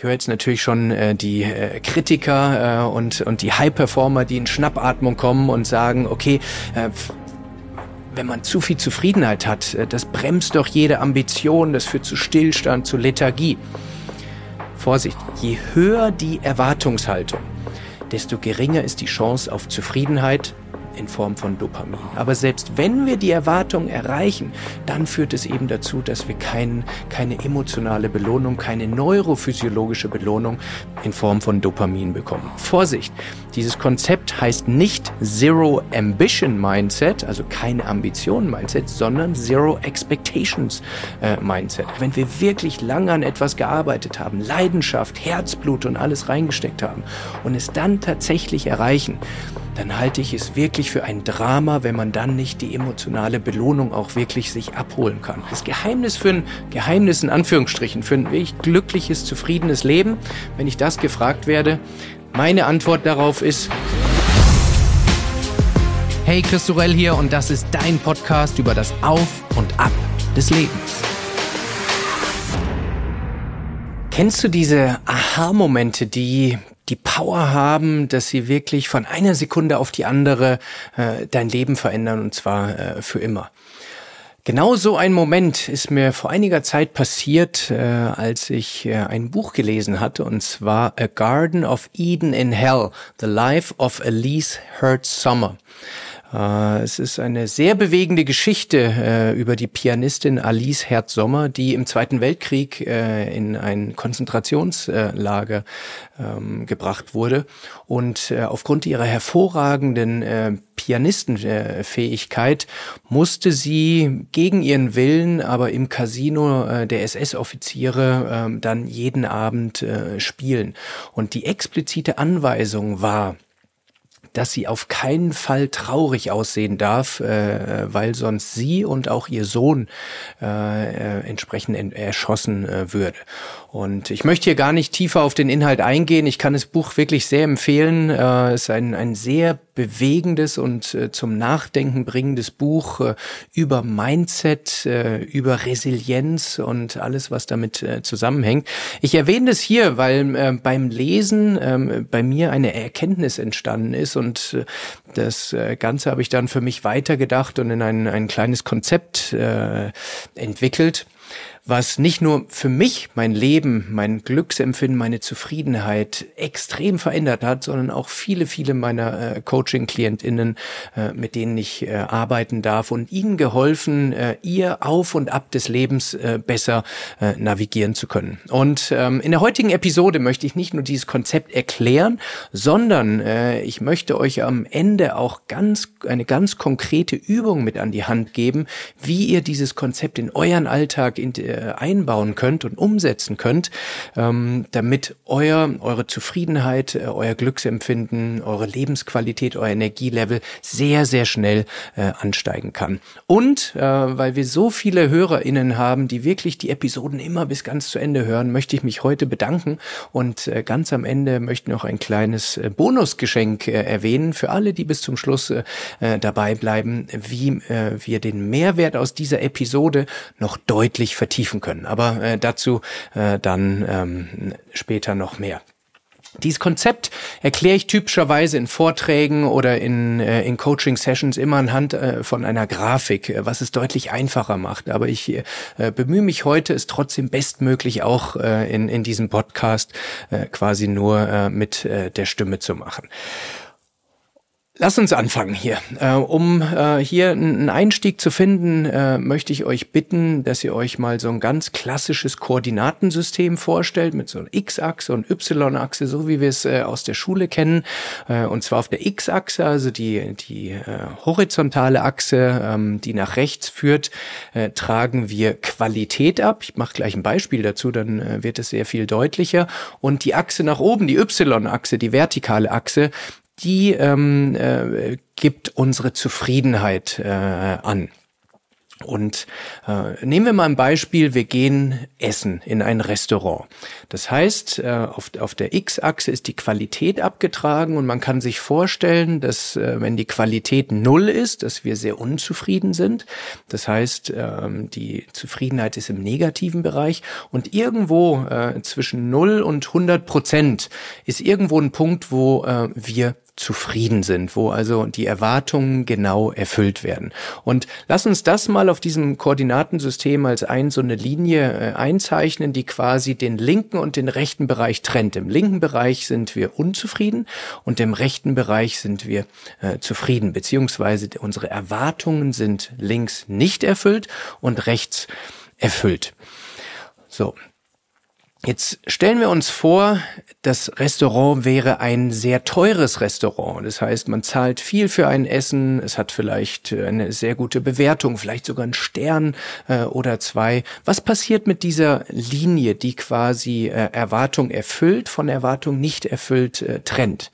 Ich höre jetzt natürlich schon äh, die äh, Kritiker äh, und, und die High-Performer, die in Schnappatmung kommen und sagen, okay, äh, wenn man zu viel Zufriedenheit hat, äh, das bremst doch jede Ambition, das führt zu Stillstand, zu Lethargie. Vorsicht, je höher die Erwartungshaltung, desto geringer ist die Chance auf Zufriedenheit, in Form von Dopamin. Aber selbst wenn wir die Erwartung erreichen, dann führt es eben dazu, dass wir kein, keine emotionale Belohnung, keine neurophysiologische Belohnung in Form von Dopamin bekommen. Vorsicht! Dieses Konzept heißt nicht Zero Ambition Mindset, also keine Ambition Mindset, sondern Zero Expectations äh, Mindset. Wenn wir wirklich lange an etwas gearbeitet haben, Leidenschaft, Herzblut und alles reingesteckt haben und es dann tatsächlich erreichen, dann halte ich es wirklich für ein Drama, wenn man dann nicht die emotionale Belohnung auch wirklich sich abholen kann. Das Geheimnis für ein Geheimnis in Anführungsstrichen, für ein wirklich glückliches, zufriedenes Leben, wenn ich das gefragt werde, meine Antwort darauf ist, Hey, Chris Sorell hier und das ist dein Podcast über das Auf und Ab des Lebens. Kennst du diese Aha-Momente, die die Power haben, dass sie wirklich von einer Sekunde auf die andere äh, dein Leben verändern und zwar äh, für immer. Genau so ein Moment ist mir vor einiger Zeit passiert, äh, als ich äh, ein Buch gelesen hatte, und zwar A Garden of Eden in Hell, The Life of Elise Hurt Summer. Äh, es ist eine sehr bewegende Geschichte äh, über die Pianistin Alice Herz-Sommer, die im Zweiten Weltkrieg äh, in ein Konzentrationslager ähm, gebracht wurde und aufgrund ihrer hervorragenden Pianistenfähigkeit musste sie gegen ihren Willen, aber im Casino der SS-Offiziere ähm, dann jeden Abend spielen. Und die explizite Anweisung war, dass sie auf keinen Fall traurig aussehen darf, äh, weil sonst sie und auch ihr Sohn äh, äh, entsprechend erschossen äh, würde. Und ich möchte hier gar nicht tiefer auf den Inhalt eingehen. Ich kann das Buch wirklich sehr empfehlen. Äh, es ist ein, ein sehr bewegendes und äh, zum Nachdenken bringendes Buch äh, über Mindset, äh, über Resilienz und alles, was damit äh, zusammenhängt. Ich erwähne das hier, weil äh, beim Lesen äh, bei mir eine Erkenntnis entstanden ist und äh, das äh, Ganze habe ich dann für mich weitergedacht und in ein, ein kleines Konzept äh, entwickelt was nicht nur für mich mein Leben, mein Glücksempfinden, meine Zufriedenheit extrem verändert hat, sondern auch viele, viele meiner äh, Coaching-KlientInnen, äh, mit denen ich äh, arbeiten darf und ihnen geholfen, äh, ihr Auf und Ab des Lebens äh, besser äh, navigieren zu können. Und ähm, in der heutigen Episode möchte ich nicht nur dieses Konzept erklären, sondern äh, ich möchte euch am Ende auch ganz eine ganz konkrete Übung mit an die Hand geben, wie ihr dieses Konzept in euren Alltag in, äh, einbauen könnt und umsetzen könnt, ähm, damit euer, eure Zufriedenheit, äh, euer Glücksempfinden, eure Lebensqualität, euer Energielevel sehr, sehr schnell äh, ansteigen kann. Und äh, weil wir so viele HörerInnen haben, die wirklich die Episoden immer bis ganz zu Ende hören, möchte ich mich heute bedanken und äh, ganz am Ende möchte noch ein kleines äh, Bonusgeschenk äh, erwähnen für alle, die bis zum Schluss äh, dabei bleiben, wie äh, wir den Mehrwert aus dieser Episode noch deutlich vertiefen können. Aber äh, dazu äh, dann ähm, später noch mehr. Dieses Konzept erkläre ich typischerweise in Vorträgen oder in, äh, in Coaching-Sessions immer anhand äh, von einer Grafik, äh, was es deutlich einfacher macht. Aber ich bemühe mich heute, es trotzdem bestmöglich auch in, in diesem Podcast quasi nur mit der Stimme zu machen. Lass uns anfangen hier. Äh, um äh, hier einen Einstieg zu finden, äh, möchte ich euch bitten, dass ihr euch mal so ein ganz klassisches Koordinatensystem vorstellt mit so einer X-Achse und Y-Achse, so wie wir es aus der Schule kennen. Und zwar auf der X-Achse, also die, die horizontale Achse, ähm, die nach rechts führt, tragen wir Qualität ab. Ich mache gleich ein Beispiel dazu, dann wird es sehr viel deutlicher. Und die Achse nach oben, die Y-Achse, die vertikale Achse, die ähm, äh, gibt unsere Zufriedenheit äh, an. Und äh, nehmen wir mal ein Beispiel, wir gehen essen in ein Restaurant. Das heißt, äh, auf, auf der X-Achse ist die Qualität abgetragen und man kann sich vorstellen, dass äh, wenn die Qualität null ist, dass wir sehr unzufrieden sind. Das heißt, äh, die Zufriedenheit ist im negativen Bereich und irgendwo äh, zwischen null und 100 Prozent ist irgendwo ein Punkt, wo äh, wir zufrieden sind, wo also die Erwartungen genau erfüllt werden. Und lass uns das mal auf diesem Koordinatensystem als ein so eine Linie äh, einzeichnen, die quasi den linken und den rechten Bereich trennt. Im linken Bereich sind wir unzufrieden und im rechten Bereich sind wir äh, zufrieden, beziehungsweise unsere Erwartungen sind links nicht erfüllt und rechts erfüllt. So, Jetzt stellen wir uns vor, das Restaurant wäre ein sehr teures Restaurant. Das heißt, man zahlt viel für ein Essen, es hat vielleicht eine sehr gute Bewertung, vielleicht sogar einen Stern äh, oder zwei. Was passiert mit dieser Linie, die quasi äh, Erwartung erfüllt, von Erwartung nicht erfüllt äh, trennt?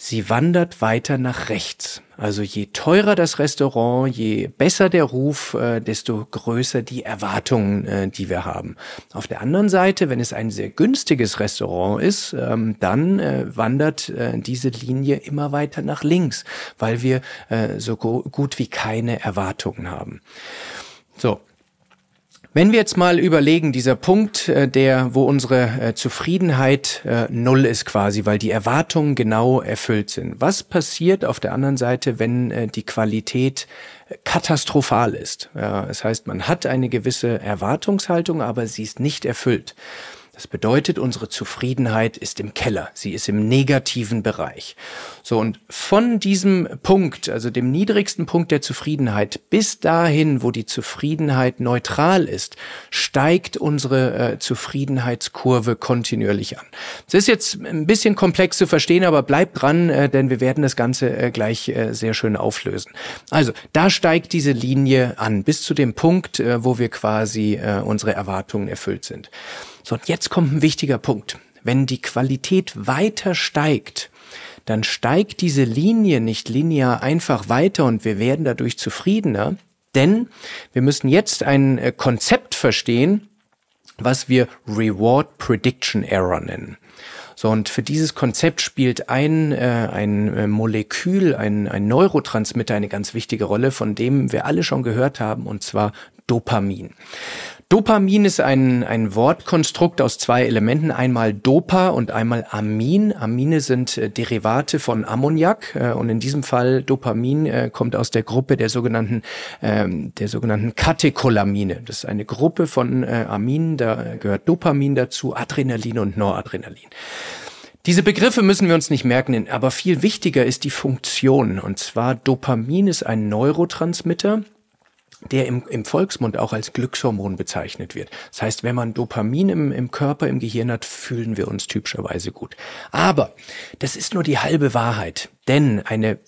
Sie wandert weiter nach rechts. Also je teurer das Restaurant, je besser der Ruf, äh, desto größer die Erwartungen, äh, die wir haben. Auf der anderen Seite, wenn es ein sehr günstiges Restaurant ist, ähm, dann äh, wandert äh, diese Linie immer weiter nach links, weil wir äh, so gut wie keine Erwartungen haben. So, wenn wir jetzt mal überlegen, dieser Punkt, äh, der, wo unsere äh, Zufriedenheit äh, null ist quasi, weil die Erwartungen genau erfüllt sind. Was passiert auf der anderen Seite, wenn die Qualität katastrophal ist? Das heißt, man hat eine gewisse Erwartungshaltung, aber sie ist nicht erfüllt. Das bedeutet, unsere Zufriedenheit ist im Keller. Sie ist im negativen Bereich. So, und von diesem Punkt, also dem niedrigsten Punkt der Zufriedenheit, bis dahin, wo die Zufriedenheit neutral ist, steigt unsere äh, Zufriedenheitskurve kontinuierlich an. Das ist jetzt ein bisschen komplex zu verstehen, aber bleibt dran, äh, denn wir werden das Ganze äh, gleich äh, sehr schön auflösen. Also, da steigt diese Linie an, bis zu dem Punkt, äh, wo wir quasi äh, unsere Erwartungen erfüllt sind. So, und jetzt kommt ein wichtiger Punkt. Wenn die Qualität weiter steigt, dann steigt diese Linie nicht linear einfach weiter und wir werden dadurch zufriedener, denn wir müssen jetzt ein äh, Konzept verstehen, was wir Reward Prediction Error nennen. So, und für dieses Konzept spielt ein, äh, ein äh, Molekül, ein, ein Neurotransmitter eine ganz wichtige Rolle, von dem wir alle schon gehört haben, und zwar Dopamin. Dopamin ist ein, ein Wortkonstrukt aus zwei Elementen, einmal Dopa und einmal Amin. Amine sind äh, Derivate von Ammoniak äh, und in diesem Fall Dopamin äh, kommt aus der Gruppe der sogenannten, ähm, der sogenannten Katecholamine. Das ist eine Gruppe von Aminen, da gehört Dopamin dazu, Adrenalin und Noradrenalin. Diese Begriffe müssen wir uns nicht merken, aber viel wichtiger ist die Funktion. Und zwar Dopamin ist ein Neurotransmitter, der im, im Volksmund auch als Glückshormon bezeichnet wird. Das heißt, wenn man Dopamin im, im Körper, im Gehirn hat, fühlen wir uns typischerweise gut. Aber das ist nur die halbe Wahrheit, denn eine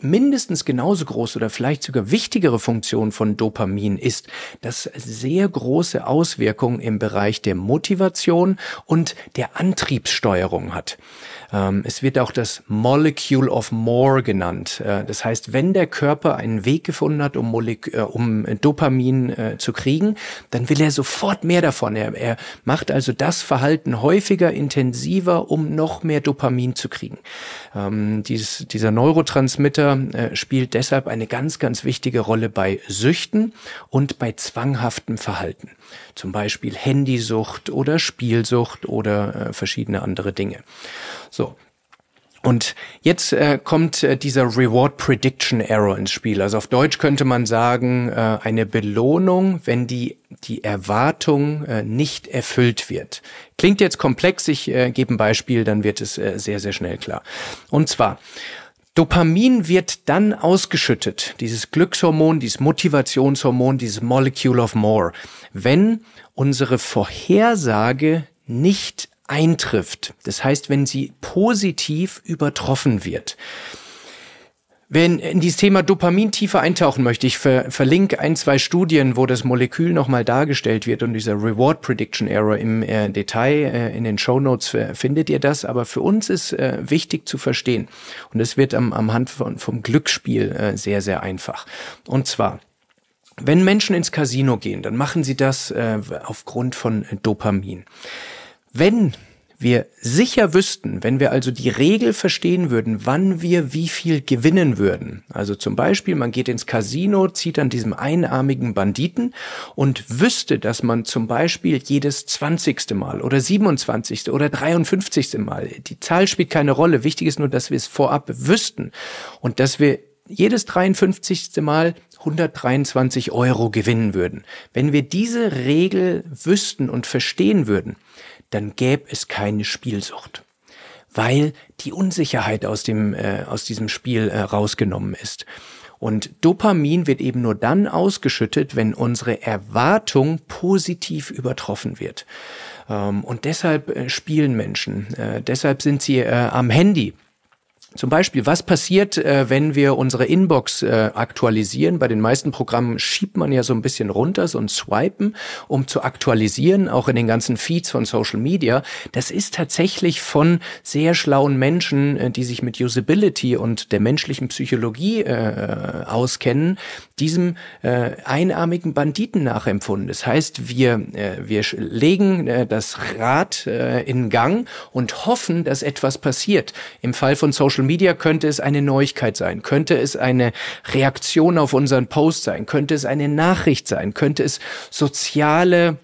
mindestens genauso große oder vielleicht sogar wichtigere Funktion von Dopamin ist, dass sehr große Auswirkungen im Bereich der Motivation und der Antriebssteuerung hat. Ähm, es wird auch das Molecule of More genannt. Äh, das heißt, wenn der Körper einen Weg gefunden hat, um, Molek äh, um Dopamin äh, zu kriegen, dann will er sofort mehr davon. Er, er macht also das Verhalten häufiger, intensiver, um noch mehr Dopamin zu kriegen. Ähm, dieses, dieser Neurotransmitter äh, spielt deshalb eine ganz, ganz wichtige Rolle bei Süchten und bei zwanghaftem Verhalten. Zum Beispiel Handysucht oder Spielsucht oder äh, verschiedene andere Dinge. So, und jetzt äh, kommt äh, dieser Reward Prediction Error ins Spiel. Also auf Deutsch könnte man sagen, äh, eine Belohnung, wenn die, die Erwartung äh, nicht erfüllt wird. Klingt jetzt komplex, ich äh, gebe ein Beispiel, dann wird es äh, sehr, sehr schnell klar. Und zwar, Dopamin wird dann ausgeschüttet, dieses Glückshormon, dieses Motivationshormon, dieses Molecule of More, wenn unsere Vorhersage nicht eintrifft. Das heißt, wenn sie positiv übertroffen wird. Wenn in dieses Thema Dopamin tiefer eintauchen möchte, ich ver verlinke ein, zwei Studien, wo das Molekül nochmal dargestellt wird und dieser Reward Prediction Error im äh, Detail äh, in den Show Notes äh, findet ihr das. Aber für uns ist äh, wichtig zu verstehen und es wird am, am Hand von, vom Glücksspiel äh, sehr, sehr einfach. Und zwar, Wenn Menschen ins Casino gehen, dann machen sie das äh, aufgrund von Dopamin. Wenn wir sicher wüssten, wenn wir also die Regel verstehen würden, wann wir wie viel gewinnen würden. Also zum Beispiel, man geht ins Casino, zieht an diesem einarmigen Banditen und wüsste, dass man zum Beispiel jedes 20. Mal oder 27. oder 53. Mal, die Zahl spielt keine Rolle, wichtig ist nur, dass wir es vorab wüssten und dass wir jedes 53. Mal 123 Euro gewinnen würden. Wenn wir diese Regel wüssten und verstehen würden, dann gäbe es keine Spielsucht, weil die Unsicherheit aus dem äh, aus diesem Spiel äh, rausgenommen ist. Und Dopamin wird eben nur dann ausgeschüttet, wenn unsere Erwartung positiv übertroffen wird. Ähm, und deshalb äh, spielen Menschen, äh, deshalb sind sie äh, am Handy zum Beispiel, was passiert, äh, wenn wir unsere Inbox äh, aktualisieren? Bei den meisten Programmen schiebt man ja so ein bisschen runter, so ein Swipen, um zu aktualisieren, auch in den ganzen Feeds von Social Media. Das ist tatsächlich von sehr schlauen Menschen, äh, die sich mit Usability und der menschlichen Psychologie äh, auskennen, diesem äh, einarmigen Banditen nachempfunden. Das heißt, wir, äh, wir legen äh, das Rad äh, in Gang und hoffen, dass etwas passiert. Im Fall von Social Social Media könnte es eine Neuigkeit sein, könnte es eine Reaktion auf unseren Post sein, könnte es eine Nachricht sein, könnte es soziale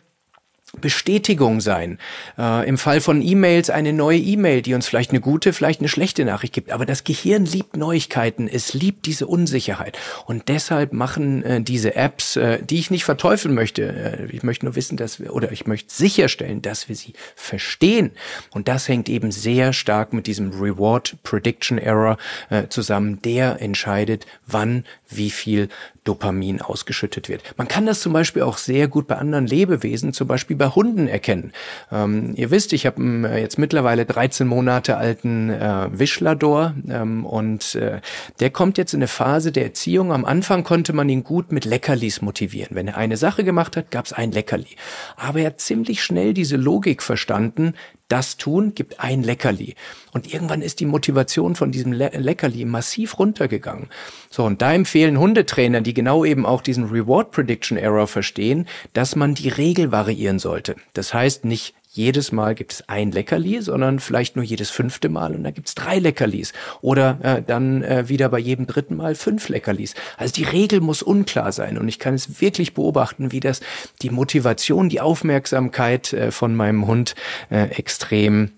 Bestätigung sein. Äh, Im Fall von E-Mails eine neue E-Mail, die uns vielleicht eine gute, vielleicht eine schlechte Nachricht gibt. Aber das Gehirn liebt Neuigkeiten, es liebt diese Unsicherheit. Und deshalb machen äh, diese Apps, äh, die ich nicht verteufeln möchte, äh, ich möchte nur wissen, dass wir, oder ich möchte sicherstellen, dass wir sie verstehen. Und das hängt eben sehr stark mit diesem Reward Prediction Error äh, zusammen. Der entscheidet, wann wie viel Dopamin ausgeschüttet wird. Man kann das zum Beispiel auch sehr gut bei anderen Lebewesen, zum Beispiel bei Hunden erkennen. Ähm, ihr wisst, ich habe äh, jetzt mittlerweile 13 Monate alten äh, Wischlador ähm, und äh, der kommt jetzt in eine Phase der Erziehung. Am Anfang konnte man ihn gut mit Leckerlis motivieren. Wenn er eine Sache gemacht hat, gab es ein Leckerli. Aber er hat ziemlich schnell diese Logik verstanden, das tun, gibt ein Leckerli. Und irgendwann ist die Motivation von diesem Le Leckerli massiv runtergegangen. So, und da empfehlen Hundetrainer, die genau eben auch diesen Reward Prediction Error verstehen, dass man die Regel variieren sollte. Das heißt nicht jedes Mal gibt es ein Leckerli, sondern vielleicht nur jedes fünfte Mal und da gibt es drei Leckerlis. Oder äh, dann äh, wieder bei jedem dritten Mal fünf Leckerlis. Also die Regel muss unklar sein und ich kann es wirklich beobachten, wie das die Motivation, die Aufmerksamkeit äh, von meinem Hund äh, extrem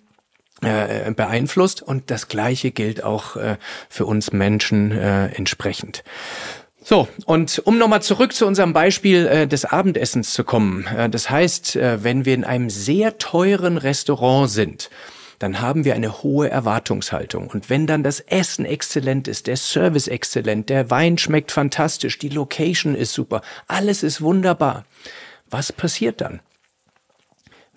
äh, beeinflusst und das gleiche gilt auch äh, für uns Menschen äh, entsprechend. So, und um nochmal zurück zu unserem Beispiel äh, des Abendessens zu kommen. Äh, das heißt, äh, wenn wir in einem sehr teuren Restaurant sind, dann haben wir eine hohe Erwartungshaltung. Und wenn dann das Essen exzellent ist, der Service exzellent, der Wein schmeckt fantastisch, die Location ist super, alles ist wunderbar, was passiert dann?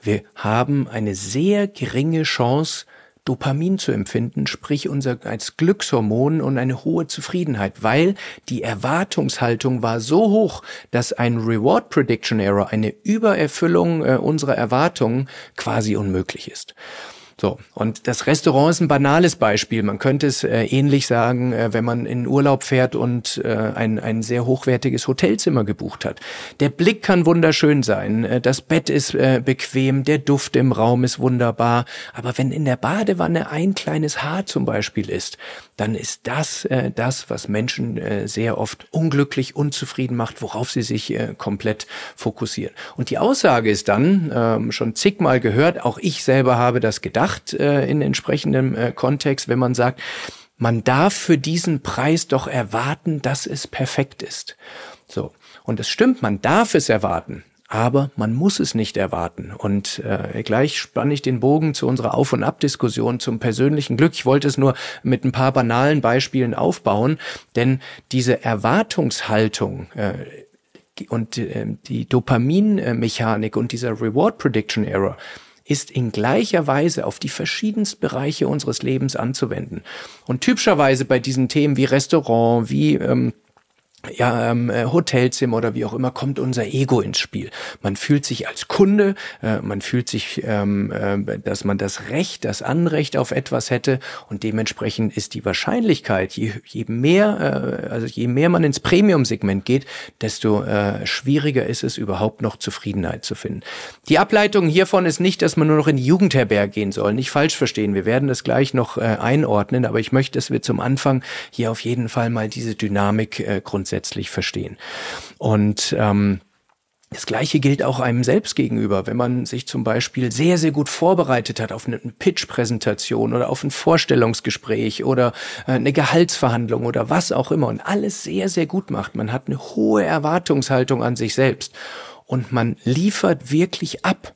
Wir haben eine sehr geringe Chance, Dopamin zu empfinden, sprich unser als Glückshormon und eine hohe Zufriedenheit, weil die Erwartungshaltung war so hoch, dass ein Reward Prediction Error, eine Übererfüllung äh, unserer Erwartungen quasi unmöglich ist. So, und das Restaurant ist ein banales Beispiel. Man könnte es äh, ähnlich sagen, äh, wenn man in Urlaub fährt und äh, ein, ein sehr hochwertiges Hotelzimmer gebucht hat. Der Blick kann wunderschön sein, äh, das Bett ist äh, bequem, der Duft im Raum ist wunderbar. Aber wenn in der Badewanne ein kleines Haar zum Beispiel ist, dann ist das äh, das, was Menschen sehr oft unglücklich, unzufrieden macht, worauf sie sich komplett fokussieren. Und die Aussage ist dann, ähm, schon zigmal gehört, auch ich selber habe das gedacht äh, in entsprechendem äh, Kontext, wenn man sagt, man darf für diesen Preis doch erwarten, dass es perfekt ist. So. Und es stimmt, man darf es erwarten aber man muss es nicht erwarten. Und äh, gleich spanne ich den Bogen zu unserer Auf- und Ab-Diskussion zum persönlichen Glück. Ich wollte es nur mit ein paar banalen Beispielen aufbauen, denn diese Erwartungshaltung äh, und äh, die Dopaminmechanik und dieser Reward Prediction Error ist in gleicher Weise auf die verschiedensten Bereiche unseres Lebens anzuwenden. Und typischerweise bei diesen Themen wie Restaurant, wie ähm, ja, ähm, äh, Hotelzimmer oder wie auch immer, kommt unser Ego ins Spiel. Man fühlt sich als Kunde, äh, man fühlt sich, ähm, äh, dass man das Recht, das Anrecht auf etwas hätte und dementsprechend ist die Wahrscheinlichkeit, je, je mehr, äh, also je mehr man ins Premium-Segment geht, desto äh, schwieriger ist es überhaupt noch Zufriedenheit zu finden. Die Ableitung hiervon ist nicht, dass man nur noch in die Jugendherberge gehen soll. Nicht falsch verstehen. Wir werden das gleich noch äh, einordnen, aber ich möchte, dass wir zum Anfang hier auf jeden Fall mal diese Dynamik äh, grundsätzlich grundsätzlich verstehen. Und ähm, das Gleiche gilt auch einem selbst gegenüber, wenn man sich zum Beispiel sehr, sehr gut vorbereitet hat auf eine Pitch-Präsentation oder auf ein Vorstellungsgespräch oder äh, eine Gehaltsverhandlung oder was auch immer und alles sehr, sehr gut macht. Man hat eine hohe Erwartungshaltung an sich selbst und man liefert wirklich ab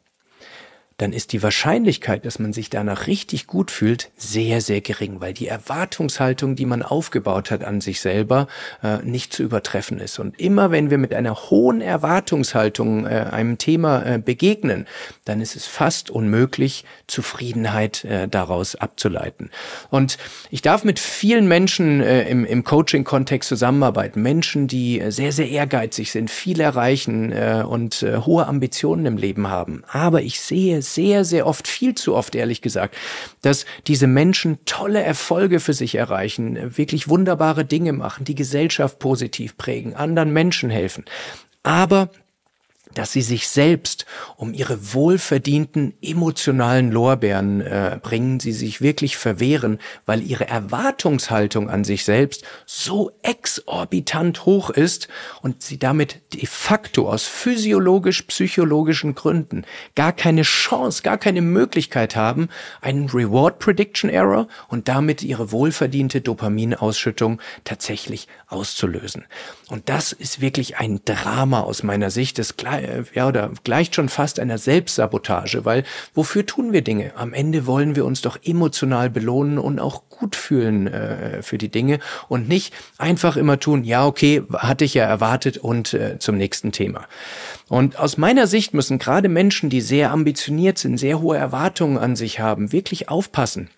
dann ist die Wahrscheinlichkeit, dass man sich danach richtig gut fühlt, sehr, sehr gering, weil die Erwartungshaltung, die man aufgebaut hat an sich selber, äh, nicht zu übertreffen ist. Und immer wenn wir mit einer hohen Erwartungshaltung äh, einem Thema äh, begegnen, dann ist es fast unmöglich, Zufriedenheit äh, daraus abzuleiten. Und ich darf mit vielen Menschen äh, im, im Coaching-Kontext zusammenarbeiten. Menschen, die äh, sehr, sehr ehrgeizig sind, viel erreichen und hohe Ambitionen im Leben haben. Aber ich sehe sehr, sehr oft, viel zu oft ehrlich gesagt, dass diese Menschen tolle Erfolge für sich erreichen, wirklich wunderbare Dinge machen, die Gesellschaft positiv prägen, anderen Menschen helfen. Aber dass sie sich selbst um ihre wohlverdienten emotionalen Lorbeeren äh, bringen, sie sich wirklich verwehren, weil ihre Erwartungshaltung an sich selbst so exorbitant hoch ist und sie damit de facto aus physiologisch-psychologischen Gründen gar keine Chance, gar keine Möglichkeit haben, einen Reward Prediction Error und damit ihre wohlverdiente Dopaminausschüttung tatsächlich auszulösen. Und das ist wirklich ein Drama aus meiner Sicht. Das ja, oder gleicht schon fast einer Selbstsabotage, weil wofür tun wir Dinge? Am Ende wollen wir uns doch emotional belohnen und auch gut fühlen äh, für die Dinge und nicht einfach immer tun, ja, okay, hatte ich ja erwartet und äh, zum nächsten Thema. Und aus meiner Sicht müssen gerade Menschen, die sehr ambitioniert sind, sehr hohe Erwartungen an sich haben, wirklich aufpassen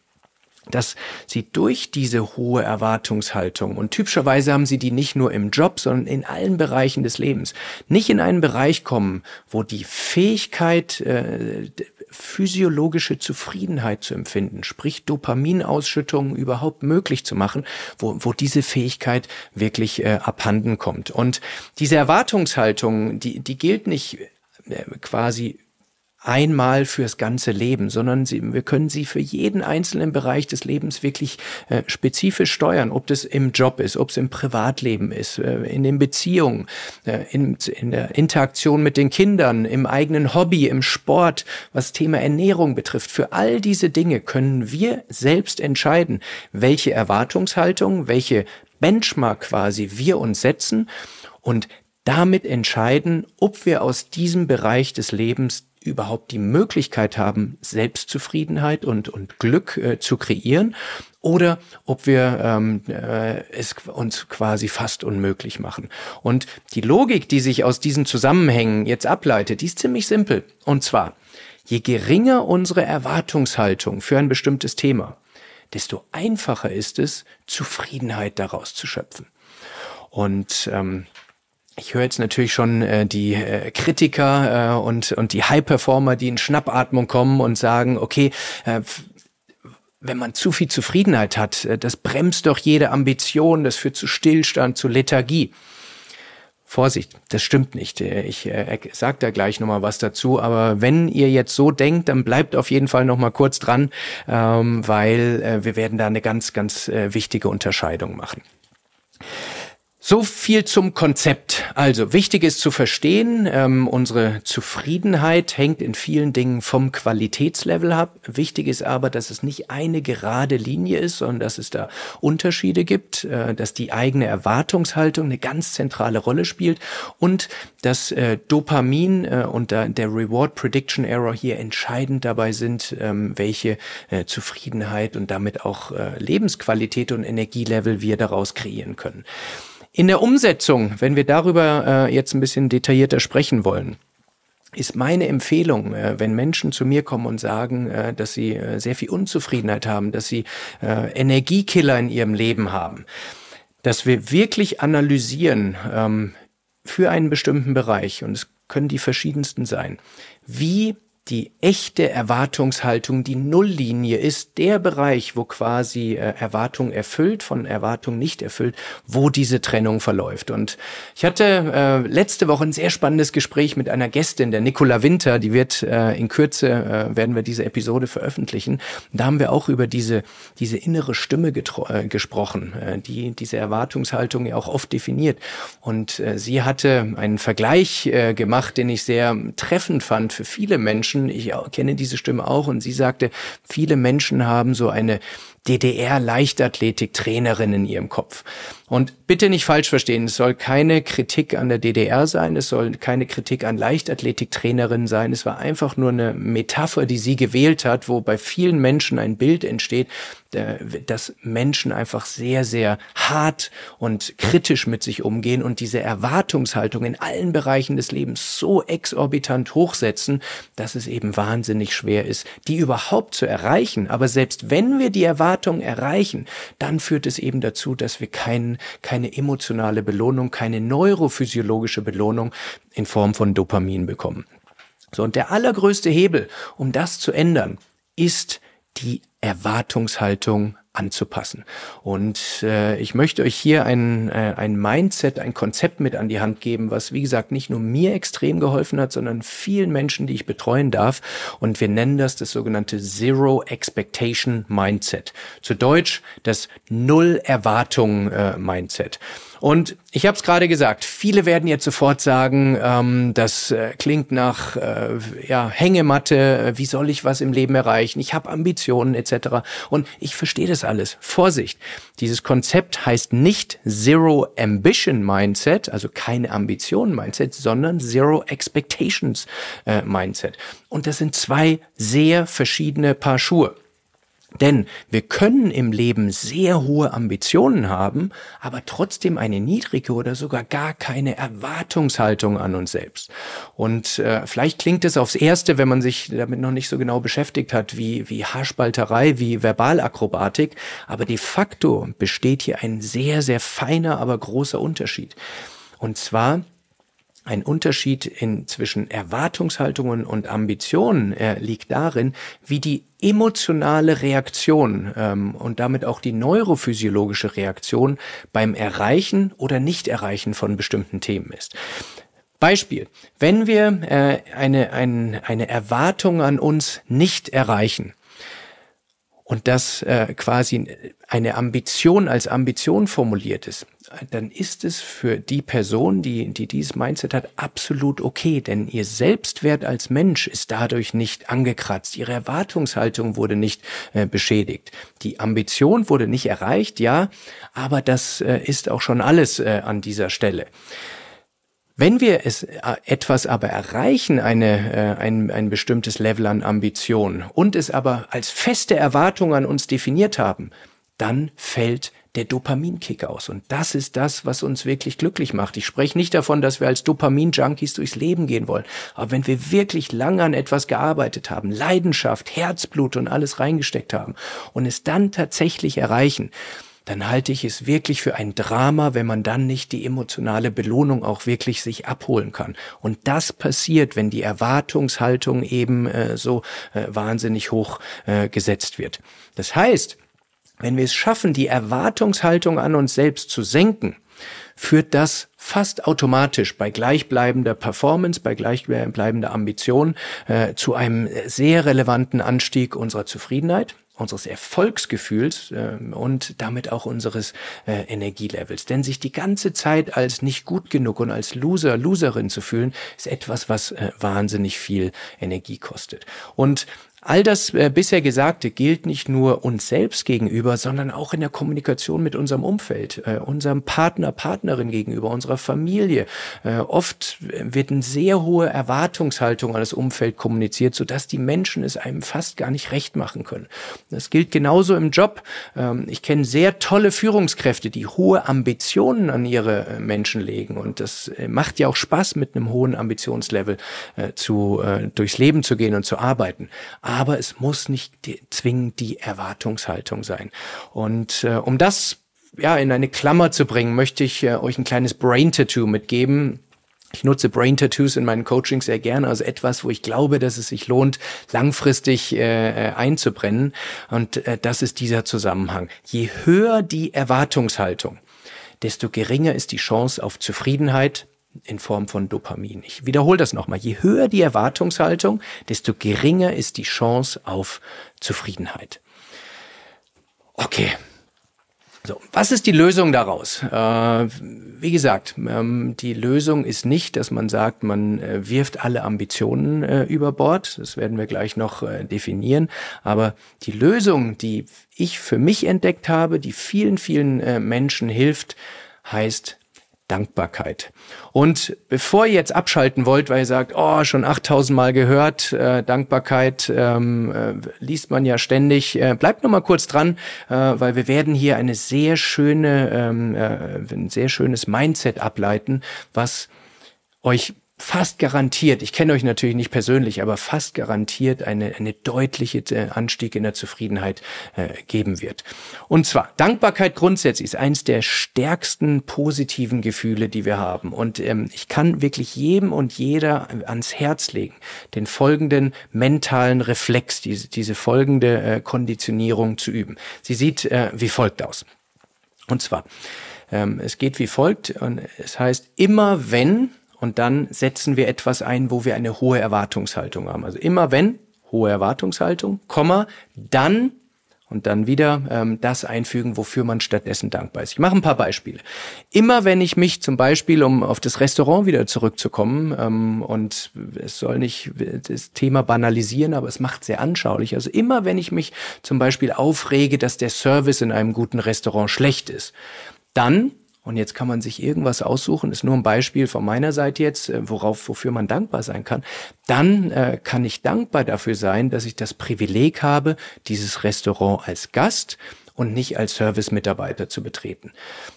dass sie durch diese hohe Erwartungshaltung und typischerweise haben sie die nicht nur im Job, sondern in allen Bereichen des Lebens, nicht in einen Bereich kommen, wo die Fähigkeit, äh, physiologische Zufriedenheit zu empfinden, sprich Dopaminausschüttungen überhaupt möglich zu machen, wo, wo diese Fähigkeit wirklich äh, abhanden kommt. Und diese Erwartungshaltung, die, die gilt nicht äh, quasi einmal fürs ganze Leben, sondern sie, wir können sie für jeden einzelnen Bereich des Lebens wirklich äh, spezifisch steuern, ob das im Job ist, ob es im Privatleben ist, äh, in den Beziehungen, äh, in, in der Interaktion mit den Kindern, im eigenen Hobby, im Sport, was Thema Ernährung betrifft. Für all diese Dinge können wir selbst entscheiden, welche Erwartungshaltung, welche Benchmark quasi wir uns setzen und damit entscheiden, ob wir aus diesem Bereich des Lebens überhaupt die Möglichkeit haben, Selbstzufriedenheit und, und Glück äh, zu kreieren oder ob wir ähm, äh, es uns quasi fast unmöglich machen. Und die Logik, die sich aus diesen Zusammenhängen jetzt ableitet, die ist ziemlich simpel. Und zwar, je geringer unsere Erwartungshaltung für ein bestimmtes Thema, desto einfacher ist es, Zufriedenheit daraus zu schöpfen. Und ähm, ich höre jetzt natürlich schon äh, die äh, Kritiker äh, und, und die High-Performer, die in Schnappatmung kommen und sagen, okay, äh, wenn man zu viel Zufriedenheit hat, äh, das bremst doch jede Ambition, das führt zu Stillstand, zu Lethargie. Vorsicht, das stimmt nicht. Äh, ich äh, sage da gleich nochmal was dazu, aber wenn ihr jetzt so denkt, dann bleibt auf jeden Fall nochmal kurz dran, ähm, weil äh, wir werden da eine ganz, ganz äh, wichtige Unterscheidung machen. So viel zum Konzept. Also wichtig ist zu verstehen, ähm, unsere Zufriedenheit hängt in vielen Dingen vom Qualitätslevel ab. Wichtig ist aber, dass es nicht eine gerade Linie ist, sondern dass es da Unterschiede gibt, äh, dass die eigene Erwartungshaltung eine ganz zentrale Rolle spielt und dass äh, Dopamin äh, und der Reward Prediction Error hier entscheidend dabei sind, ähm, welche äh, Zufriedenheit und damit auch äh, Lebensqualität und Energielevel wir daraus kreieren können. In der Umsetzung, wenn wir darüber äh, jetzt ein bisschen detaillierter sprechen wollen, ist meine Empfehlung, äh, wenn Menschen zu mir kommen und sagen, äh, dass sie äh, sehr viel Unzufriedenheit haben, dass sie Energiekiller in ihrem Leben haben, dass wir wirklich analysieren ähm, für einen bestimmten Bereich, und es können die verschiedensten sein, wie die echte Erwartungshaltung, die Nulllinie ist der Bereich, wo quasi äh, Erwartung erfüllt von Erwartung nicht erfüllt, wo diese Trennung verläuft. Und ich hatte äh, letzte Woche ein sehr spannendes Gespräch mit einer Gästin, der Nicola Winter, die wird äh, in Kürze, äh, werden wir diese Episode veröffentlichen. da haben wir auch über diese, diese innere Stimme äh, gesprochen, äh, die diese Erwartungshaltung ja auch oft definiert. Und äh, sie hatte einen Vergleich äh, gemacht, den ich sehr treffend fand für viele Menschen, Menschen, ich kenne diese Stimme auch, und sie sagte, viele Menschen haben so eine DDR-Leichtathletik-Trainerin in ihrem Kopf. Und bitte nicht falsch verstehen, es soll keine Kritik an der DDR sein, es soll keine Kritik an Leichtathletiktrainerinnen sein, es war einfach nur eine Metapher, die sie gewählt hat, wo bei vielen Menschen ein Bild entsteht, dass Menschen einfach sehr, sehr hart und kritisch mit sich umgehen und diese Erwartungshaltung in allen Bereichen des Lebens so exorbitant hochsetzen, dass es eben wahnsinnig schwer ist, die überhaupt zu erreichen. Aber selbst wenn wir die Erwartung erreichen, dann führt es eben dazu, dass wir keinen keine emotionale Belohnung, keine neurophysiologische Belohnung in Form von Dopamin bekommen. So, und der allergrößte Hebel, um das zu ändern, ist die Erwartungshaltung anzupassen. Und äh, ich möchte euch hier ein, äh, ein Mindset, ein Konzept mit an die Hand geben, was, wie gesagt, nicht nur mir extrem geholfen hat, sondern vielen Menschen, die ich betreuen darf. Und wir nennen das das sogenannte Zero Expectation Mindset. Zu Deutsch das Null Erwartung äh, Mindset. Und ich habe es gerade gesagt, viele werden jetzt sofort sagen, ähm, das äh, klingt nach äh, ja, Hängematte, wie soll ich was im Leben erreichen, ich habe Ambitionen etc. Und ich verstehe das alles. Vorsicht, dieses Konzept heißt nicht Zero Ambition Mindset, also keine Ambitionen Mindset, sondern Zero Expectations äh, Mindset. Und das sind zwei sehr verschiedene Paar Schuhe. Denn wir können im Leben sehr hohe Ambitionen haben, aber trotzdem eine niedrige oder sogar gar keine Erwartungshaltung an uns selbst. Und äh, vielleicht klingt es aufs Erste, wenn man sich damit noch nicht so genau beschäftigt hat, wie, wie Haarspalterei, wie Verbalakrobatik, aber de facto besteht hier ein sehr, sehr feiner, aber großer Unterschied. Und zwar ein Unterschied in, zwischen Erwartungshaltungen und Ambitionen äh, liegt darin, wie die emotionale Reaktion ähm, und damit auch die neurophysiologische Reaktion beim Erreichen oder Nicht-Erreichen von bestimmten Themen ist. Beispiel, wenn wir äh, eine, ein, eine Erwartung an uns nicht erreichen, und das äh, quasi eine Ambition als Ambition formuliert ist, dann ist es für die Person, die, die dieses Mindset hat, absolut okay, denn ihr Selbstwert als Mensch ist dadurch nicht angekratzt, ihre Erwartungshaltung wurde nicht äh, beschädigt, die Ambition wurde nicht erreicht, ja, aber das äh, ist auch schon alles äh, an dieser Stelle. Wenn wir es äh, etwas aber erreichen, eine, äh, ein, ein bestimmtes Level an Ambition und es aber als feste Erwartung an uns definiert haben, dann fällt der Dopaminkick aus. Und das ist das, was uns wirklich glücklich macht. Ich spreche nicht davon, dass wir als Dopamin-Junkies durchs Leben gehen wollen. Aber wenn wir wirklich lange an etwas gearbeitet haben, Leidenschaft, Herzblut und alles reingesteckt haben und es dann tatsächlich erreichen, dann halte ich es wirklich für ein Drama, wenn man dann nicht die emotionale Belohnung auch wirklich sich abholen kann. Und das passiert, wenn die Erwartungshaltung eben äh, so äh, wahnsinnig hoch äh, gesetzt wird. Das heißt, wenn wir es schaffen, die Erwartungshaltung an uns selbst zu senken, führt das fast automatisch bei gleichbleibender Performance, bei gleichbleibender Ambition äh, zu einem sehr relevanten Anstieg unserer Zufriedenheit, unseres Erfolgsgefühls äh, und damit auch unseres äh, Energielevels. Denn sich die ganze Zeit als nicht gut genug und als Loser, Loserin zu fühlen, ist etwas, was äh, wahnsinnig viel Energie kostet. Und All das äh, bisher Gesagte gilt nicht nur uns selbst gegenüber, sondern auch in der Kommunikation mit unserem Umfeld, äh, unserem Partner, Partnerin gegenüber, unserer Familie. Äh, oft wird eine sehr hohe Erwartungshaltung an das Umfeld kommuniziert, sodass die Menschen es einem fast gar nicht recht machen können. Das gilt genauso im Job. Ähm, ich kenne sehr tolle Führungskräfte, die hohe Ambitionen an ihre äh, Menschen legen. Und das äh, macht ja auch Spaß, mit einem hohen Ambitionslevel äh, zu, durchs Leben zu gehen und zu arbeiten es muss nicht die, zwingend die Erwartungshaltung sein. Und äh, um das ja, in eine Klammer zu bringen, möchte ich äh, euch ein kleines Brain-Tattoo mitgeben. Ich nutze Brain Tattoos in meinen Coachings sehr gerne, also etwas, wo ich glaube, dass es sich lohnt, langfristig äh, äh, einzubrennen. Und äh, das ist dieser Zusammenhang. Je höher die Erwartungshaltung, desto geringer ist die Chance auf Zufriedenheit in Form von Dopamin. Ich wiederhole das nochmal. Je höher die Erwartungshaltung, desto geringer ist die Chance auf Zufriedenheit. Okay, so, was ist die Lösung daraus? Äh, wie gesagt, ähm, die Lösung ist nicht, dass man sagt, man äh, wirft alle Ambitionen äh, über Bord. Das werden wir gleich noch äh, definieren. Aber die Lösung, die ich für mich entdeckt habe, die vielen, vielen äh, Menschen hilft, heißt Dankbarkeit. Und bevor ihr jetzt abschalten wollt, weil ihr sagt, oh, schon 8000 Mal gehört, äh, Dankbarkeit ähm, äh, liest man ja ständig, äh, bleibt noch mal kurz dran, äh, weil wir werden hier eine sehr schöne, ähm, äh, ein sehr schönes Mindset ableiten, was euch fast garantiert, ich kenne euch natürlich nicht persönlich, aber fast garantiert eine, eine deutliche äh, Anstieg in der Zufriedenheit äh, geben wird. Und zwar, Dankbarkeit grundsätzlich ist eines der stärksten positiven Gefühle, die wir haben. Und ähm, ich kann wirklich jedem und jeder ans Herz legen, den folgenden mentalen Reflex, diese, diese folgende äh, Konditionierung zu üben. Sie sieht äh, wie folgt aus. Und zwar, ähm, es geht wie folgt, und es heißt, immer wenn und dann setzen wir etwas ein, wo wir eine hohe Erwartungshaltung haben. Also immer wenn hohe Erwartungshaltung, Komma, dann und dann wieder ähm, das einfügen, wofür man stattdessen dankbar ist. Ich mache ein paar Beispiele. Immer wenn ich mich zum Beispiel, um auf das Restaurant wieder zurückzukommen, ähm, und es soll nicht das Thema banalisieren, aber es macht sehr anschaulich. Also immer wenn ich mich zum Beispiel aufrege, dass der Service in einem guten Restaurant schlecht ist, dann und jetzt kann man sich irgendwas aussuchen, ist nur ein Beispiel von meiner Seite jetzt, äh, worauf, wofür man dankbar sein kann. Dann äh, kann ich dankbar dafür sein, dass ich das Privileg habe, dieses Restaurant als Gast und nicht als Service-Mitarbeiter zu betreten.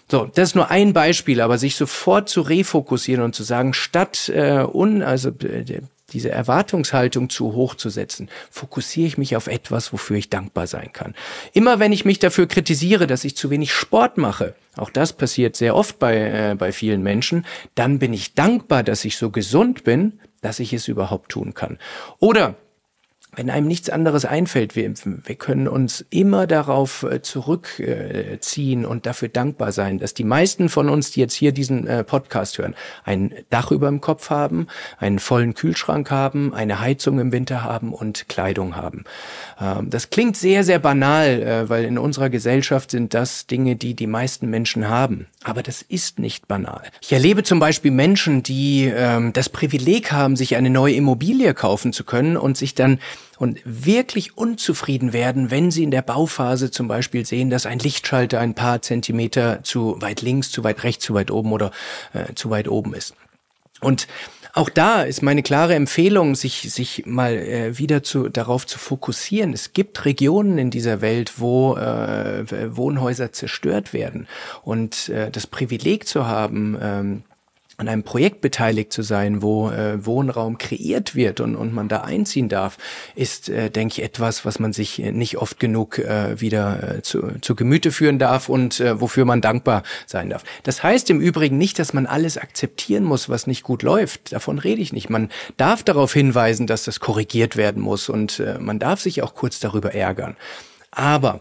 So, das ist nur ein Beispiel, aber sich sofort zu refokussieren und zu sagen, statt äh, un, also äh, diese Erwartungshaltung zu hoch zu setzen, fokussiere ich mich auf etwas, wofür ich dankbar sein kann. Immer wenn ich mich dafür kritisiere, dass ich zu wenig Sport mache, auch das passiert sehr oft bei, äh, bei vielen Menschen, dann bin ich dankbar, dass ich so gesund bin, dass ich es überhaupt tun kann. Oder wenn einem nichts anderes einfällt, wir, wir können uns immer darauf äh, zurückziehen und dafür dankbar sein, dass die meisten von uns, die jetzt hier diesen äh, Podcast hören, ein Dach über dem Kopf haben, einen vollen Kühlschrank haben, eine Heizung im Winter haben und Kleidung haben. Ähm, das klingt sehr, sehr banal, äh, weil in unserer Gesellschaft sind das Dinge, die die meisten Menschen haben. Aber das ist nicht banal. Ich erlebe zum Beispiel Menschen, die ähm, das Privileg haben, sich eine neue Immobilie kaufen zu können und sich dann und wirklich unzufrieden werden, wenn sie in der Bauphase zum Beispiel sehen, dass ein Lichtschalter ein paar Zentimeter zu weit links, zu weit rechts, zu weit oben oder äh, zu weit oben ist. Und auch da ist meine klare Empfehlung, sich, sich mal äh, wieder zu, darauf zu fokussieren. Es gibt Regionen in dieser Welt, wo äh, Wohnhäuser zerstört werden. Und äh, das Privileg zu haben, ähm, an einem Projekt beteiligt zu sein, wo äh, Wohnraum kreiert wird und, und man da einziehen darf, ist, äh, denke ich, etwas, was man sich nicht oft genug äh, wieder äh, zu, zu Gemüte führen darf und äh, wofür man dankbar sein darf. Das heißt im Übrigen nicht, dass man alles akzeptieren muss, was nicht gut läuft. Davon rede ich nicht. Man darf darauf hinweisen, dass das korrigiert werden muss und äh, man darf sich auch kurz darüber ärgern. Aber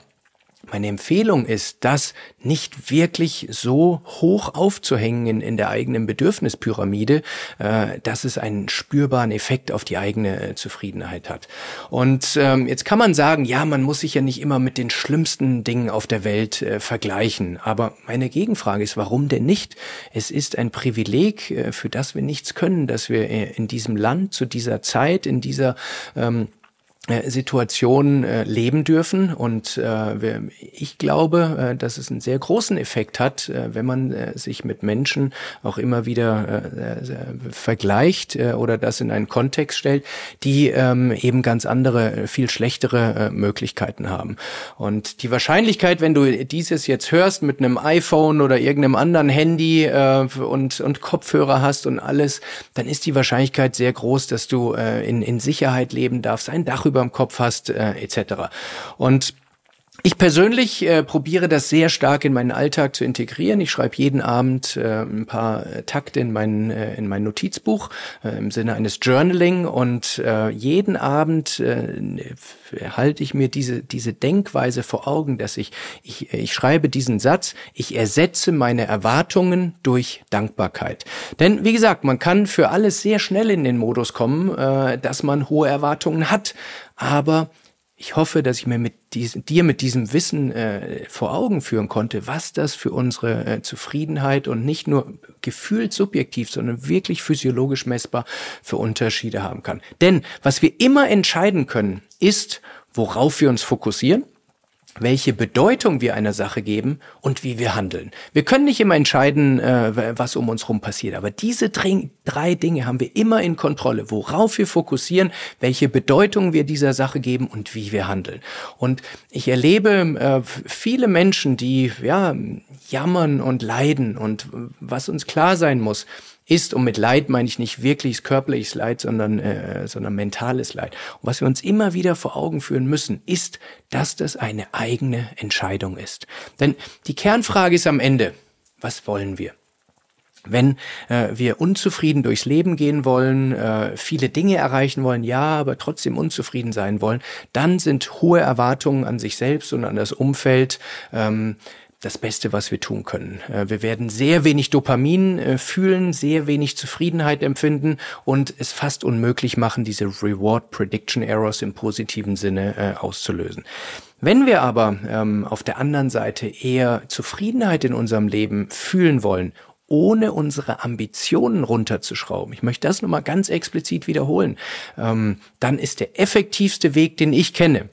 meine Empfehlung ist, das nicht wirklich so hoch aufzuhängen in, der eigenen Bedürfnispyramide, äh, dass es einen spürbaren Effekt auf die eigene äh, Zufriedenheit hat. Und ähm, jetzt kann man sagen, ja, man muss sich ja nicht immer mit den schlimmsten Dingen auf der Welt äh, vergleichen. Aber meine Gegenfrage ist, warum denn nicht? Es ist ein Privileg, für das wir nichts können, dass wir in diesem Land zu dieser Zeit, in dieser ähm, äh, Situation äh, leben dürfen. Und äh, ich glaube, äh, dass es einen sehr großen Effekt hat, äh, wenn man äh, sich mit Menschen auch immer wieder vergleicht oder das in einen Kontext stellt, die ähm, eben ganz andere, viel schlechtere Möglichkeiten haben. Und die Wahrscheinlichkeit, wenn du dieses jetzt hörst mit einem iPhone oder irgendeinem anderen Handy und, und Kopfhörer hast und alles, dann ist die Wahrscheinlichkeit sehr groß, dass du in, in Sicherheit leben darfst, ein Dach über über dem Kopf hast, äh, etc. Und ich persönlich äh, probiere das sehr stark in meinen Alltag zu integrieren. Ich schreibe jeden Abend äh, ein paar äh, Takte in mein, äh, in mein Notizbuch äh, im Sinne eines Journaling und äh, jeden Abend äh, halte ich mir diese, diese Denkweise vor Augen, dass ich, ich, ich schreibe diesen Satz, ich ersetze meine Erwartungen durch Dankbarkeit. Denn wie gesagt, man kann für alles sehr schnell in den Modus kommen, äh, dass man hohe Erwartungen hat, aber ich hoffe, dass ich mir mit diesem, dir mit diesem Wissen äh, vor Augen führen konnte, was das für unsere äh, Zufriedenheit und nicht nur gefühlt subjektiv, sondern wirklich physiologisch messbar für Unterschiede haben kann. Denn was wir immer entscheiden können, ist, worauf wir uns fokussieren welche Bedeutung wir einer Sache geben und wie wir handeln. Wir können nicht immer entscheiden, äh, was um uns herum passiert, aber diese drei Dinge haben wir immer in Kontrolle, worauf wir fokussieren, welche Bedeutung wir dieser Sache geben und wie wir handeln. Und ich erlebe äh, viele Menschen, die ja jammern und leiden und was uns klar sein muss, ist, und mit Leid meine ich nicht wirkliches körperliches Leid, sondern, äh, sondern mentales Leid. Und was wir uns immer wieder vor Augen führen müssen, ist, dass das eine eigene Entscheidung ist. Denn die Kernfrage ist am Ende, was wollen wir? Wenn äh, wir unzufrieden durchs Leben gehen wollen, äh, viele Dinge erreichen wollen, ja, aber trotzdem unzufrieden sein wollen, dann sind hohe Erwartungen an sich selbst und an das Umfeld ähm, das Beste, was wir tun können. Äh, wir werden sehr wenig Dopamin äh, fühlen, sehr wenig Zufriedenheit empfinden und es fast unmöglich machen, diese Reward Prediction Errors im positiven Sinne äh, auszulösen. Wenn wir aber ähm, auf der anderen Seite eher Zufriedenheit in unserem Leben fühlen wollen ohne unsere Ambitionen runterzuschrauben, ich möchte das nochmal ganz explizit wiederholen, ähm, dann ist der effektivste Weg, den ich kenne,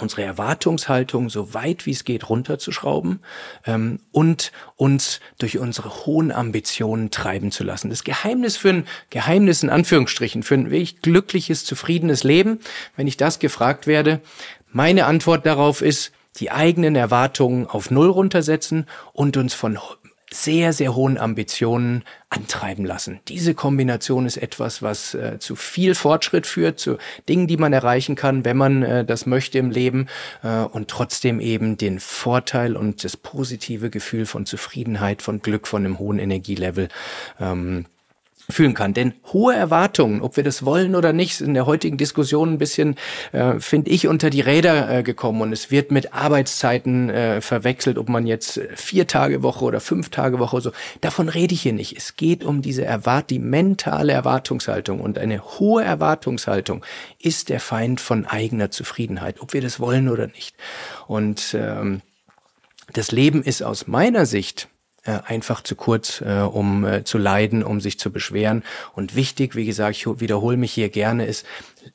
unsere Erwartungshaltung so weit wie es geht runterzuschrauben ähm, und uns durch unsere hohen Ambitionen treiben zu lassen. Das Geheimnis für ein Geheimnis in Anführungsstrichen, für ein wirklich glückliches, zufriedenes Leben, wenn ich das gefragt werde, meine Antwort darauf ist, die eigenen Erwartungen auf Null runtersetzen und uns von sehr, sehr hohen Ambitionen antreiben lassen. Diese Kombination ist etwas, was äh, zu viel Fortschritt führt, zu Dingen, die man erreichen kann, wenn man äh, das möchte im Leben äh, und trotzdem eben den Vorteil und das positive Gefühl von Zufriedenheit, von Glück, von einem hohen Energielevel ähm, fühlen kann. Denn hohe Erwartungen, ob wir das wollen oder nicht, sind in der heutigen Diskussion ein bisschen, äh, finde ich, unter die Räder äh, gekommen. Und es wird mit Arbeitszeiten äh, verwechselt, ob man jetzt vier Tage Woche oder fünf Tage Woche so. Davon rede ich hier nicht. Es geht um diese Erwart die mentale Erwartungshaltung. Und eine hohe Erwartungshaltung ist der Feind von eigener Zufriedenheit, ob wir das wollen oder nicht. Und ähm, das Leben ist aus meiner Sicht äh, einfach zu kurz, äh, um äh, zu leiden, um sich zu beschweren. Und wichtig, wie gesagt, ich wiederhole mich hier gerne, ist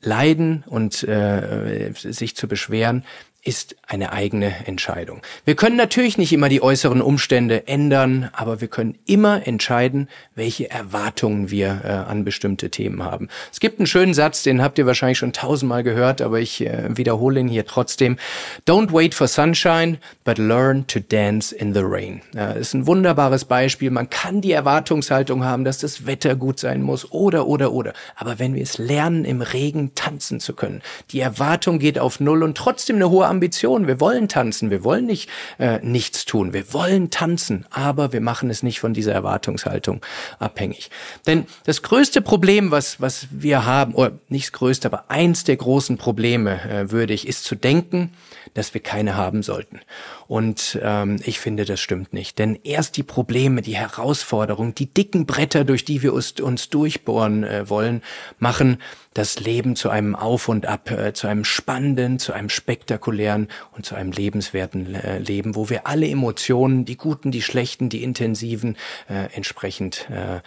leiden und äh, sich zu beschweren ist eine eigene Entscheidung. Wir können natürlich nicht immer die äußeren Umstände ändern, aber wir können immer entscheiden, welche Erwartungen wir äh, an bestimmte Themen haben. Es gibt einen schönen Satz, den habt ihr wahrscheinlich schon tausendmal gehört, aber ich äh, wiederhole ihn hier trotzdem. Don't wait for sunshine, but learn to dance in the rain. Ja, ist ein wunderbares Beispiel. Man kann die Erwartungshaltung haben, dass das Wetter gut sein muss oder, oder, oder. Aber wenn wir es lernen, im Regen tanzen zu können, die Erwartung geht auf Null und trotzdem eine hohe Ambition. Wir wollen tanzen, wir wollen nicht äh, nichts tun, wir wollen tanzen, aber wir machen es nicht von dieser Erwartungshaltung abhängig. Denn das größte Problem, was, was wir haben, oder nicht das größte, aber eins der großen Probleme, äh, würde ich, ist zu denken, dass wir keine haben sollten. Und ähm, ich finde, das stimmt nicht. Denn erst die Probleme, die Herausforderungen, die dicken Bretter, durch die wir uns, uns durchbohren äh, wollen, machen das Leben zu einem Auf und Ab, äh, zu einem spannenden, zu einem spektakulären und zu einem lebenswerten äh, Leben, wo wir alle Emotionen, die guten, die schlechten, die intensiven, äh, entsprechend äh,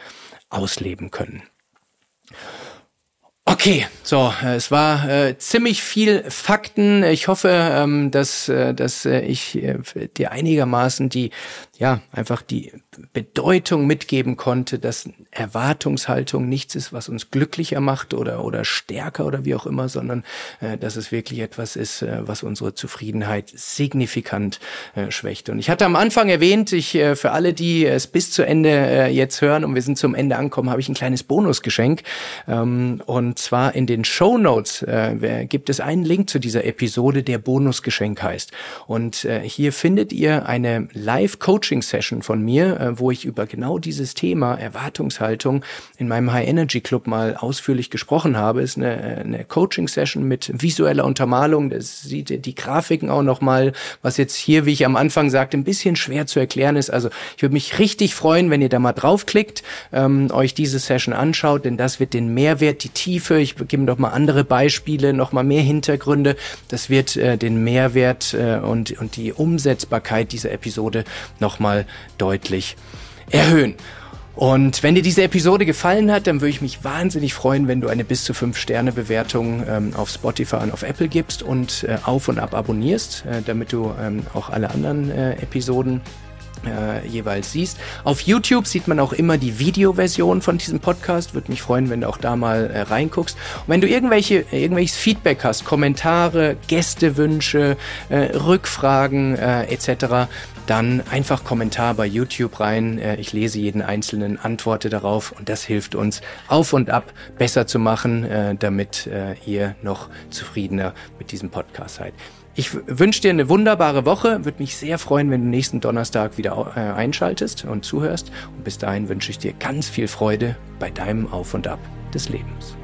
ausleben können. Okay, so, äh, es war äh, ziemlich viel Fakten. Ich hoffe, ähm, dass, äh, dass äh, ich äh, dir einigermaßen die ja, einfach die Bedeutung mitgeben konnte, dass Erwartungshaltung nichts ist, was uns glücklicher macht oder, oder stärker oder wie auch immer, sondern äh, dass es wirklich etwas ist, äh, was unsere Zufriedenheit signifikant äh, schwächt. Und ich hatte am Anfang erwähnt, ich äh, für alle, die es bis zu Ende äh, jetzt hören und wir sind zum Ende angekommen, habe ich ein kleines Bonusgeschenk. Ähm, und zwar in den Show Notes äh, gibt es einen Link zu dieser Episode, der Bonusgeschenk heißt. Und äh, hier findet ihr eine Live-Coaching-Session von mir, äh, wo ich über genau dieses Thema Erwartungshaltung in meinem High-Energy-Club mal ausführlich gesprochen habe. Ist eine, eine Coaching-Session mit visueller Untermalung. Das sieht die Grafiken auch nochmal, was jetzt hier, wie ich am Anfang sagte, ein bisschen schwer zu erklären ist. Also ich würde mich richtig freuen, wenn ihr da mal draufklickt, ähm, euch diese Session anschaut, denn das wird den Mehrwert, die Tiefe, ich gebe noch mal andere Beispiele, noch mal mehr Hintergründe, das wird äh, den Mehrwert äh, und, und die Umsetzbarkeit dieser Episode nochmal deutlich erhöhen. Und wenn dir diese Episode gefallen hat, dann würde ich mich wahnsinnig freuen, wenn du eine bis zu 5 Sterne Bewertung ähm, auf Spotify und auf Apple gibst und äh, auf und ab abonnierst, äh, damit du ähm, auch alle anderen äh, Episoden äh, jeweils siehst. Auf YouTube sieht man auch immer die Videoversion von diesem Podcast. Würde mich freuen, wenn du auch da mal äh, reinguckst. Und wenn du irgendwelche irgendwelches Feedback hast, Kommentare, Gästewünsche, äh, Rückfragen äh, etc., dann einfach Kommentar bei YouTube rein. Äh, ich lese jeden einzelnen, antworte darauf und das hilft uns auf und ab besser zu machen, äh, damit äh, ihr noch zufriedener mit diesem Podcast seid. Ich wünsche dir eine wunderbare Woche. Würde mich sehr freuen, wenn du nächsten Donnerstag wieder äh, einschaltest und zuhörst. Und bis dahin wünsche ich dir ganz viel Freude bei deinem Auf und Ab des Lebens.